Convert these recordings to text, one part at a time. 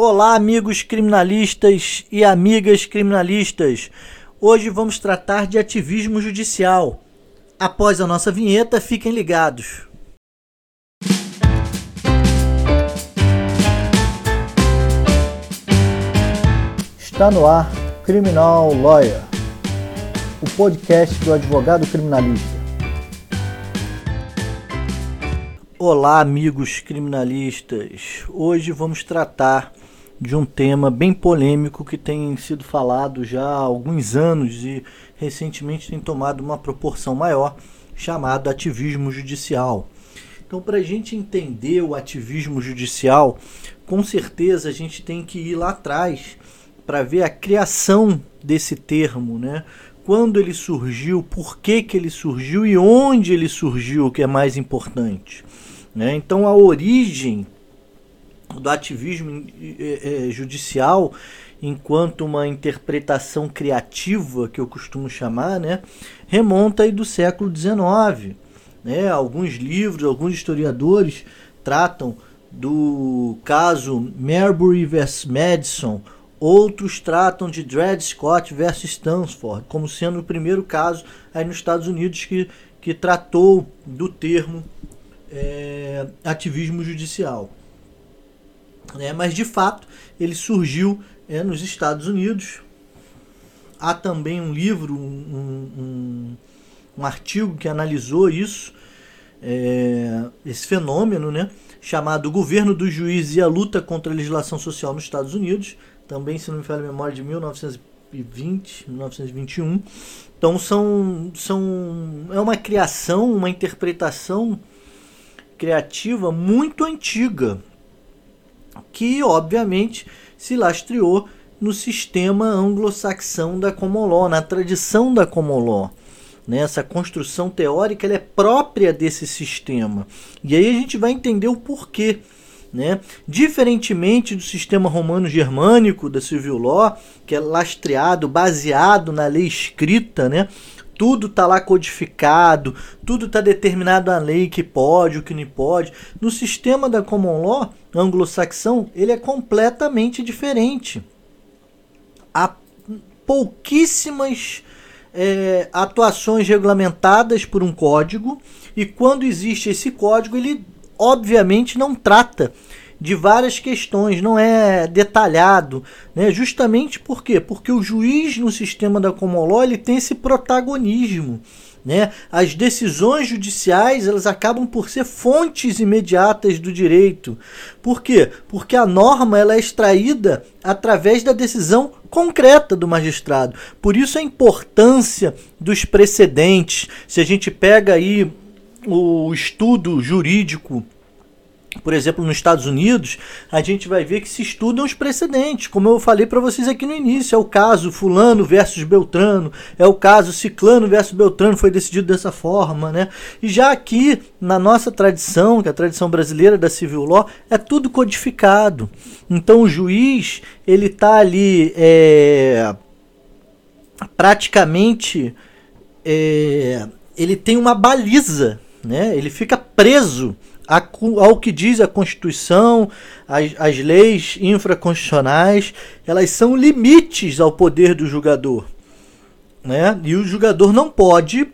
Olá, amigos criminalistas e amigas criminalistas. Hoje vamos tratar de ativismo judicial. Após a nossa vinheta, fiquem ligados. Está no ar Criminal Lawyer, o podcast do advogado criminalista. Olá, amigos criminalistas. Hoje vamos tratar de um tema bem polêmico que tem sido falado já há alguns anos e recentemente tem tomado uma proporção maior, chamado ativismo judicial. Então, para a gente entender o ativismo judicial, com certeza a gente tem que ir lá atrás para ver a criação desse termo, né? Quando ele surgiu, por que, que ele surgiu e onde ele surgiu, que é mais importante. Né? Então, a origem do ativismo é, é, judicial enquanto uma interpretação criativa que eu costumo chamar, né, remonta aí do século XIX. Né? Alguns livros, alguns historiadores tratam do caso Marbury vs Madison, outros tratam de Dred Scott versus Stansford, como sendo o primeiro caso aí nos Estados Unidos que, que tratou do termo é, ativismo judicial né? mas de fato ele surgiu é, nos Estados Unidos. Há também um livro, um, um, um artigo que analisou isso, é, esse fenômeno, né? chamado O Governo dos Juízes e a Luta contra a Legislação Social nos Estados Unidos, também, se não me falha a memória, de 1920, 1921. Então são, são é uma criação, uma interpretação criativa muito antiga, que obviamente se lastreou no sistema anglo-saxão da common law, na tradição da common law. Né? Essa construção teórica é própria desse sistema. E aí a gente vai entender o porquê. Né? Diferentemente do sistema romano-germânico da civil law, que é lastreado, baseado na lei escrita, né? Tudo está lá codificado, tudo está determinado a lei que pode, o que não pode. No sistema da common law anglo-saxão, ele é completamente diferente. Há pouquíssimas é, atuações regulamentadas por um código, e quando existe esse código, ele obviamente não trata de várias questões, não é detalhado, né? Justamente por quê? Porque o juiz no sistema da common law ele tem esse protagonismo, né? As decisões judiciais elas acabam por ser fontes imediatas do direito. Por quê? Porque a norma ela é extraída através da decisão concreta do magistrado. Por isso a importância dos precedentes. Se a gente pega aí o estudo jurídico por exemplo, nos Estados Unidos, a gente vai ver que se estudam os precedentes, como eu falei para vocês aqui no início. É o caso Fulano versus Beltrano, é o caso Ciclano versus Beltrano, foi decidido dessa forma, né? E já aqui, na nossa tradição, que é a tradição brasileira da civil law, é tudo codificado. Então o juiz, ele está ali é, praticamente. É, ele tem uma baliza, né? ele fica preso ao que diz a Constituição, as, as leis infraconstitucionais, elas são limites ao poder do julgador. Né? E o julgador não pode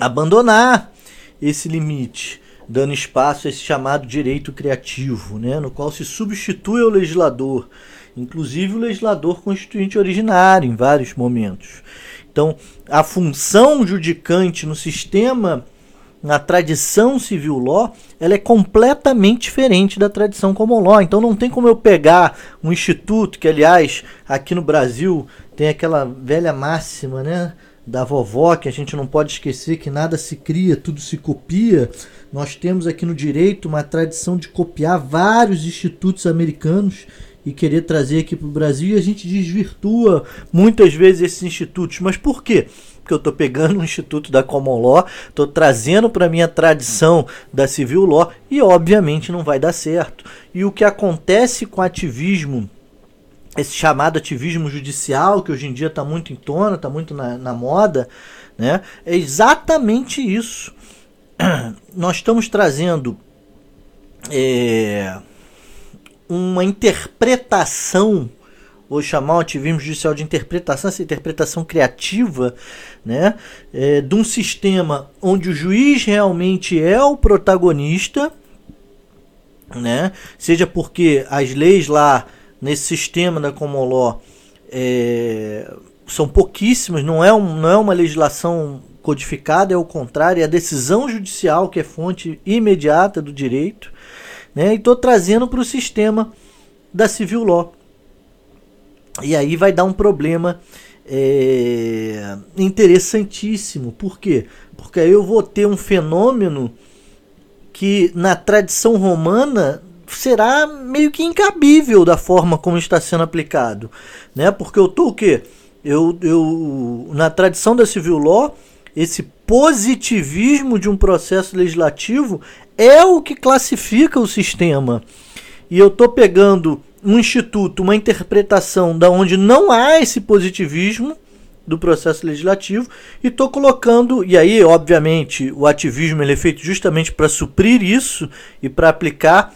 abandonar esse limite, dando espaço a esse chamado direito criativo, né? no qual se substitui o legislador, inclusive o legislador constituinte originário, em vários momentos. Então, a função judicante no sistema na tradição civil law, ela é completamente diferente da tradição common law. Então não tem como eu pegar um instituto, que aliás, aqui no Brasil tem aquela velha máxima, né? Da vovó, que a gente não pode esquecer que nada se cria, tudo se copia. Nós temos aqui no direito uma tradição de copiar vários institutos americanos e querer trazer aqui para o Brasil e a gente desvirtua muitas vezes esses institutos. Mas por quê? Porque eu estou pegando um instituto da Common Law, estou trazendo para minha tradição da Civil Law e obviamente não vai dar certo. E o que acontece com ativismo, esse chamado ativismo judicial, que hoje em dia está muito em tona, está muito na, na moda, né, é exatamente isso. Nós estamos trazendo é, uma interpretação, vou chamar o ativismo judicial de interpretação, essa interpretação criativa, né, é, de um sistema onde o juiz realmente é o protagonista, né, seja porque as leis lá nesse sistema da common law é, são pouquíssimas, não é, um, não é uma legislação codificada, é o contrário, é a decisão judicial que é fonte imediata do direito, né? E estou trazendo para o sistema da civil law. E aí vai dar um problema é, interessantíssimo. Por quê? Porque aí eu vou ter um fenômeno que na tradição romana será meio que incabível da forma como está sendo aplicado, né? Porque eu tô o quê? Eu, eu na tradição da civil law, esse positivismo de um processo legislativo é o que classifica o sistema. E eu estou pegando um instituto, uma interpretação da onde não há esse positivismo do processo legislativo e estou colocando e aí obviamente o ativismo ele é feito justamente para suprir isso e para aplicar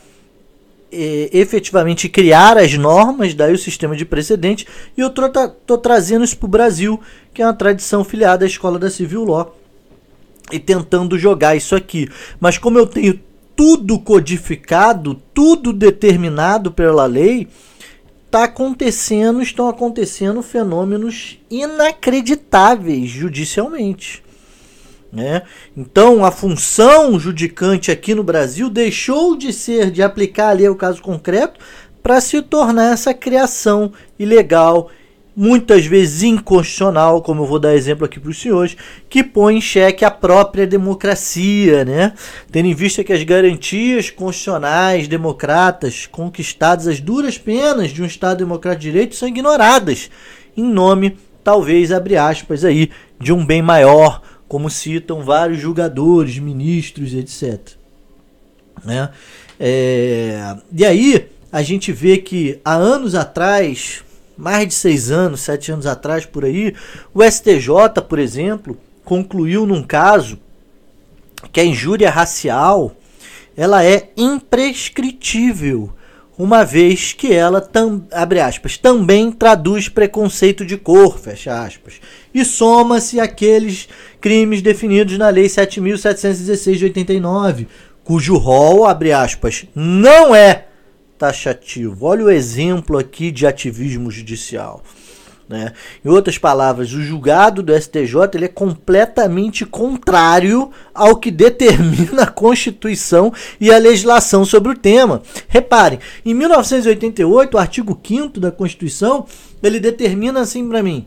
é, efetivamente criar as normas, daí o sistema de precedente, e eu estou trazendo isso para o Brasil, que é uma tradição filiada à escola da Civil Law, e tentando jogar isso aqui. Mas como eu tenho tudo codificado, tudo determinado pela lei, está acontecendo, estão acontecendo fenômenos inacreditáveis judicialmente. Né? Então, a função judicante aqui no Brasil deixou de ser de aplicar ali o caso concreto para se tornar essa criação ilegal, muitas vezes inconstitucional, como eu vou dar exemplo aqui para os senhores, que põe em xeque a própria democracia, né? tendo em vista que as garantias constitucionais democratas conquistadas às duras penas de um Estado democrático de direito são ignoradas, em nome, talvez, abre aspas aí, de um bem maior, como citam vários julgadores, ministros, etc. Né? É, e aí a gente vê que há anos atrás, mais de seis anos, sete anos atrás por aí, o STJ, por exemplo, concluiu num caso que a injúria racial ela é imprescritível uma vez que ela tam, abre aspas, também traduz preconceito de cor, fecha aspas, e soma-se aqueles crimes definidos na Lei 7.716 de 89, cujo rol, abre aspas, não é taxativo. Olha o exemplo aqui de ativismo judicial. Né? Em outras palavras, o julgado do STJ ele é completamente contrário ao que determina a Constituição e a legislação sobre o tema. Reparem, em 1988, o artigo 5 da Constituição ele determina assim para mim: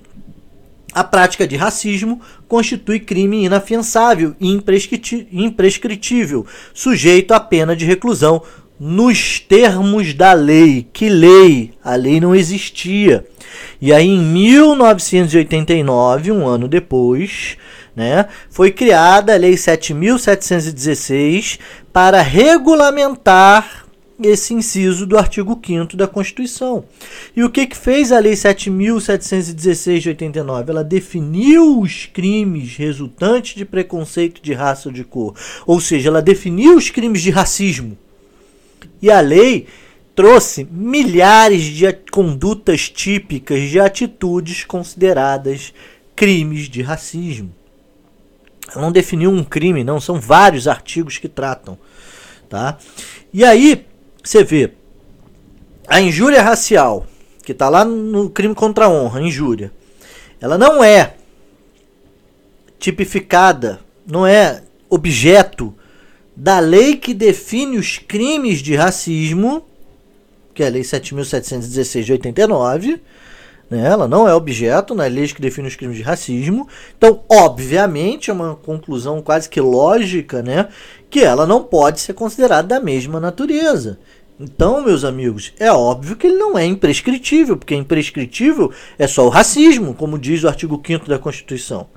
a prática de racismo constitui crime inafiançável e imprescritível, sujeito à pena de reclusão nos termos da lei. Que lei? A lei não existia. E aí, em 1989, um ano depois, né, foi criada a Lei 7.716 para regulamentar esse inciso do artigo 5 da Constituição. E o que, que fez a Lei 7.716 de 89? Ela definiu os crimes resultantes de preconceito de raça ou de cor. Ou seja, ela definiu os crimes de racismo. E a lei trouxe milhares de condutas típicas de atitudes consideradas crimes de racismo. Ela não definiu um crime, não, são vários artigos que tratam, tá? E aí você vê a injúria racial, que está lá no crime contra a honra, injúria. Ela não é tipificada, não é objeto da lei que define os crimes de racismo que é a Lei 7.716 de 89. Né? Ela não é objeto na lei que define os crimes de racismo. Então, obviamente, é uma conclusão quase que lógica né? que ela não pode ser considerada da mesma natureza. Então, meus amigos, é óbvio que ele não é imprescritível, porque imprescritível é só o racismo, como diz o artigo 5 da Constituição.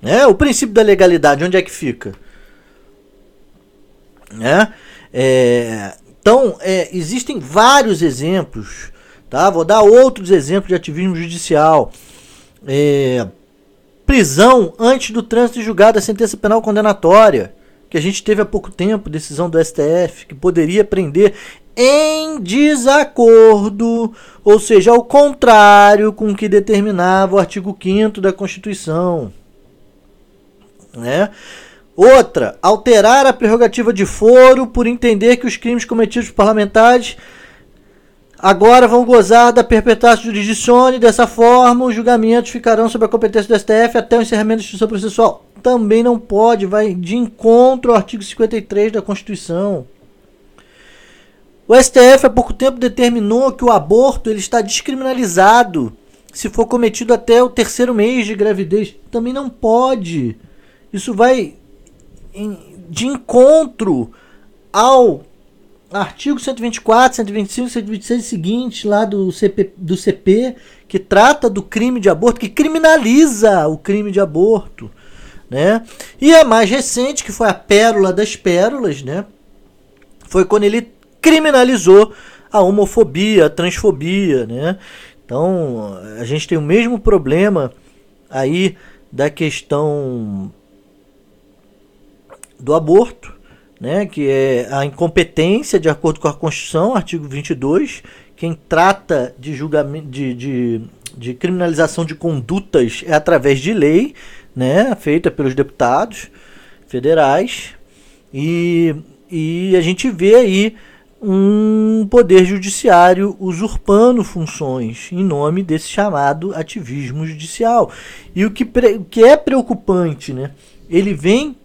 Né? O princípio da legalidade, onde é que fica? Né? É, então, é, existem vários exemplos, tá? Vou dar outros exemplos de ativismo judicial. É, prisão antes do trânsito de julgado da sentença penal condenatória, que a gente teve há pouco tempo, decisão do STF, que poderia prender em desacordo, ou seja, ao contrário com o que determinava o artigo 5 da Constituição. Né? Outra, alterar a prerrogativa de foro por entender que os crimes cometidos por parlamentares agora vão gozar da perpetuação jurisdiccione. Dessa forma, os julgamentos ficarão sob a competência do STF até o encerramento da justiça processual. Também não pode, vai de encontro ao artigo 53 da Constituição. O STF há pouco tempo determinou que o aborto ele está descriminalizado se for cometido até o terceiro mês de gravidez. Também não pode. Isso vai de encontro ao artigo 124, 125, 126 seguinte lá do CP, do CP, que trata do crime de aborto, que criminaliza o crime de aborto. Né? E a mais recente, que foi a pérola das pérolas, né? foi quando ele criminalizou a homofobia, a transfobia. Né? Então, a gente tem o mesmo problema aí da questão do aborto, né, que é a incompetência de acordo com a Constituição, artigo 22, quem trata de julgamento de, de, de criminalização de condutas é através de lei, né, feita pelos deputados federais, e, e a gente vê aí um poder judiciário usurpando funções em nome desse chamado ativismo judicial. E o que, o que é preocupante, né? Ele vem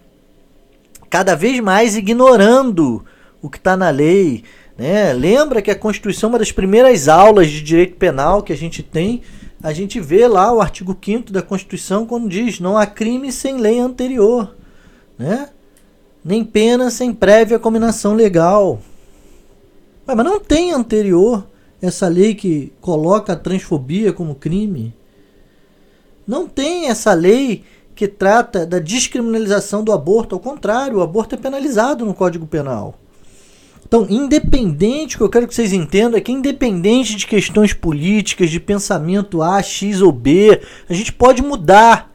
cada vez mais ignorando o que está na lei. Né? Lembra que a Constituição, uma das primeiras aulas de direito penal que a gente tem, a gente vê lá o artigo 5 da Constituição quando diz: não há crime sem lei anterior, né? nem pena sem prévia combinação legal. Mas não tem anterior essa lei que coloca a transfobia como crime. Não tem essa lei que trata da descriminalização do aborto. Ao contrário, o aborto é penalizado no Código Penal. Então, independente, o que eu quero que vocês entendam é que independente de questões políticas, de pensamento A, X ou B, a gente pode mudar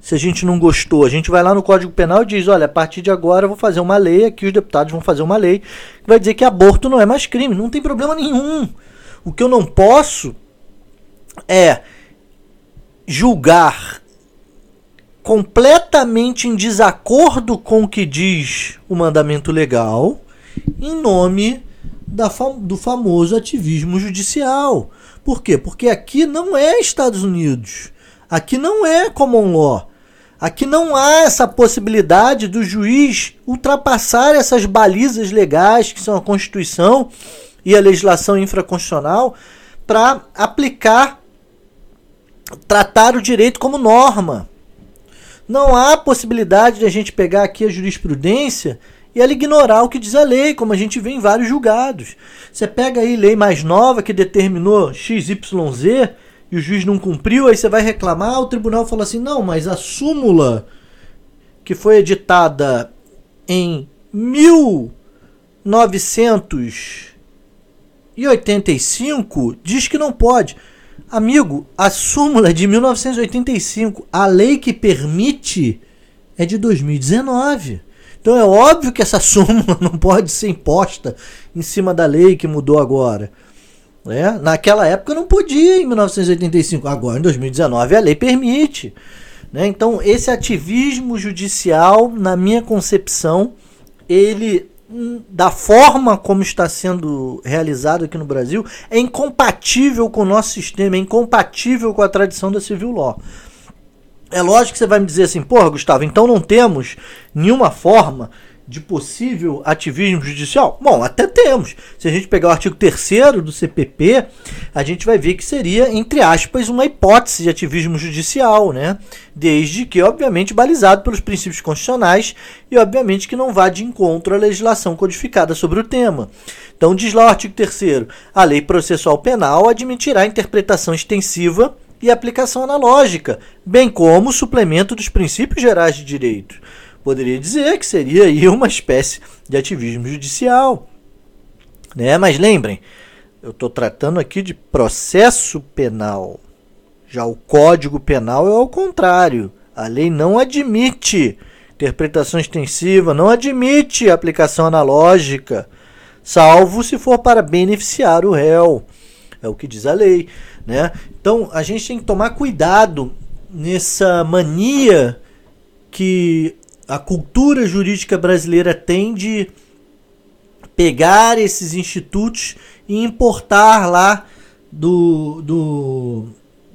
se a gente não gostou. A gente vai lá no Código Penal e diz: olha, a partir de agora eu vou fazer uma lei, aqui os deputados vão fazer uma lei que vai dizer que aborto não é mais crime. Não tem problema nenhum. O que eu não posso é julgar completamente em desacordo com o que diz o mandamento legal, em nome da, do famoso ativismo judicial. Por quê? Porque aqui não é Estados Unidos. Aqui não é common law. Aqui não há essa possibilidade do juiz ultrapassar essas balizas legais que são a Constituição e a legislação infraconstitucional para aplicar, tratar o direito como norma. Não há possibilidade de a gente pegar aqui a jurisprudência e ela ignorar o que diz a lei, como a gente vê em vários julgados. Você pega aí lei mais nova que determinou XYZ e o juiz não cumpriu, aí você vai reclamar, o tribunal fala assim: não, mas a súmula que foi editada em 1985 diz que não pode. Amigo, a súmula de 1985, a lei que permite, é de 2019. Então é óbvio que essa súmula não pode ser imposta em cima da lei que mudou agora. É, naquela época não podia em 1985, agora em 2019 a lei permite. Né? Então esse ativismo judicial, na minha concepção, ele da forma como está sendo realizado aqui no Brasil, é incompatível com o nosso sistema, é incompatível com a tradição da civil law. É lógico que você vai me dizer assim, porra, Gustavo, então não temos nenhuma forma de possível ativismo judicial? Bom, até temos. Se a gente pegar o artigo 3 do CPP, a gente vai ver que seria, entre aspas, uma hipótese de ativismo judicial, né? Desde que, obviamente, balizado pelos princípios constitucionais e, obviamente, que não vá de encontro à legislação codificada sobre o tema. Então, diz lá o artigo 3 a lei processual penal admitirá interpretação extensiva e aplicação analógica, bem como suplemento dos princípios gerais de direito poderia dizer que seria aí uma espécie de ativismo judicial. Né? Mas lembrem, eu estou tratando aqui de processo penal. Já o Código Penal é ao contrário. A lei não admite interpretação extensiva, não admite aplicação analógica. salvo se for para beneficiar o réu. É o que diz a lei, né? Então a gente tem que tomar cuidado nessa mania que a cultura jurídica brasileira tem de pegar esses institutos e importar lá do, do,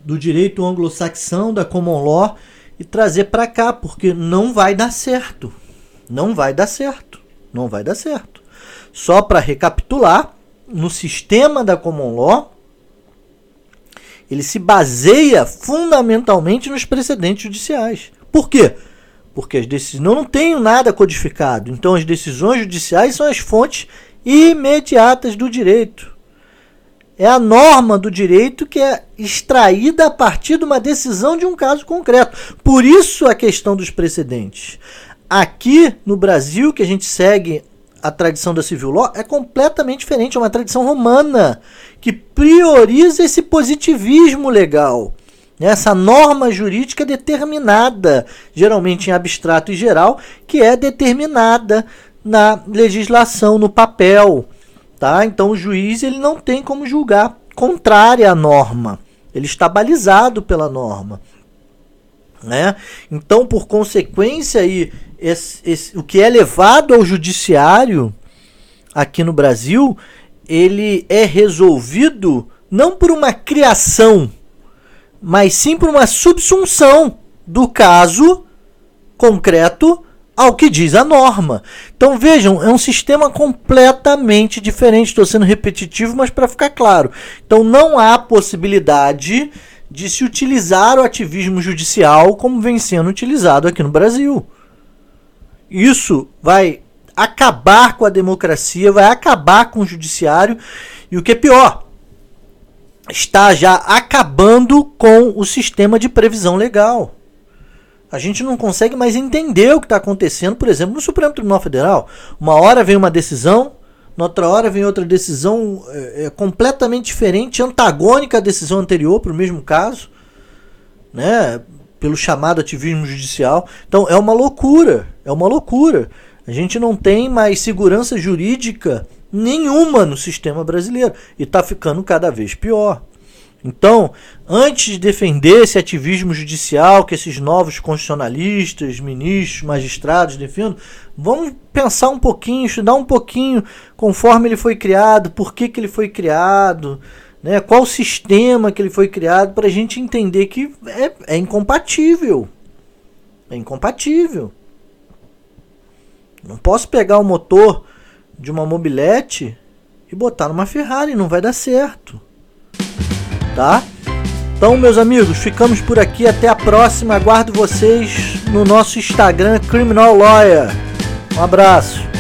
do direito anglo-saxão, da common law, e trazer para cá, porque não vai dar certo. Não vai dar certo. Não vai dar certo. Só para recapitular, no sistema da common law, ele se baseia fundamentalmente nos precedentes judiciais. Por quê? Porque as decisões não, tem nada codificado. Então as decisões judiciais são as fontes imediatas do direito. É a norma do direito que é extraída a partir de uma decisão de um caso concreto. Por isso a questão dos precedentes. Aqui no Brasil, que a gente segue a tradição da civil law, é completamente diferente. É uma tradição romana que prioriza esse positivismo legal. Essa norma jurídica determinada, geralmente em abstrato e geral, que é determinada na legislação, no papel. Tá? Então o juiz ele não tem como julgar contrária à norma. Ele está balizado pela norma. Né? Então, por consequência, aí, esse, esse, o que é levado ao judiciário aqui no Brasil, ele é resolvido não por uma criação, mas sim por uma subsunção do caso concreto ao que diz a norma. Então vejam, é um sistema completamente diferente. Estou sendo repetitivo, mas para ficar claro. Então não há possibilidade de se utilizar o ativismo judicial como vem sendo utilizado aqui no Brasil. Isso vai acabar com a democracia, vai acabar com o judiciário e o que é pior, está já acabando com o sistema de previsão legal. A gente não consegue mais entender o que está acontecendo, por exemplo, no Supremo Tribunal Federal. Uma hora vem uma decisão, na outra hora vem outra decisão é, é, completamente diferente, antagônica à decisão anterior para o mesmo caso, né? pelo chamado ativismo judicial. Então é uma loucura, é uma loucura. A gente não tem mais segurança jurídica nenhuma no sistema brasileiro e está ficando cada vez pior. Então, antes de defender esse ativismo judicial que esses novos constitucionalistas, ministros, magistrados defendem, vamos pensar um pouquinho, estudar um pouquinho conforme ele foi criado, por que, que ele foi criado, né, qual sistema que ele foi criado, para a gente entender que é, é incompatível. É incompatível. Não posso pegar o motor de uma mobilete e botar numa Ferrari, não vai dar certo tá? Então, meus amigos, ficamos por aqui. Até a próxima. Aguardo vocês no nosso Instagram Criminal Lawyer. Um abraço.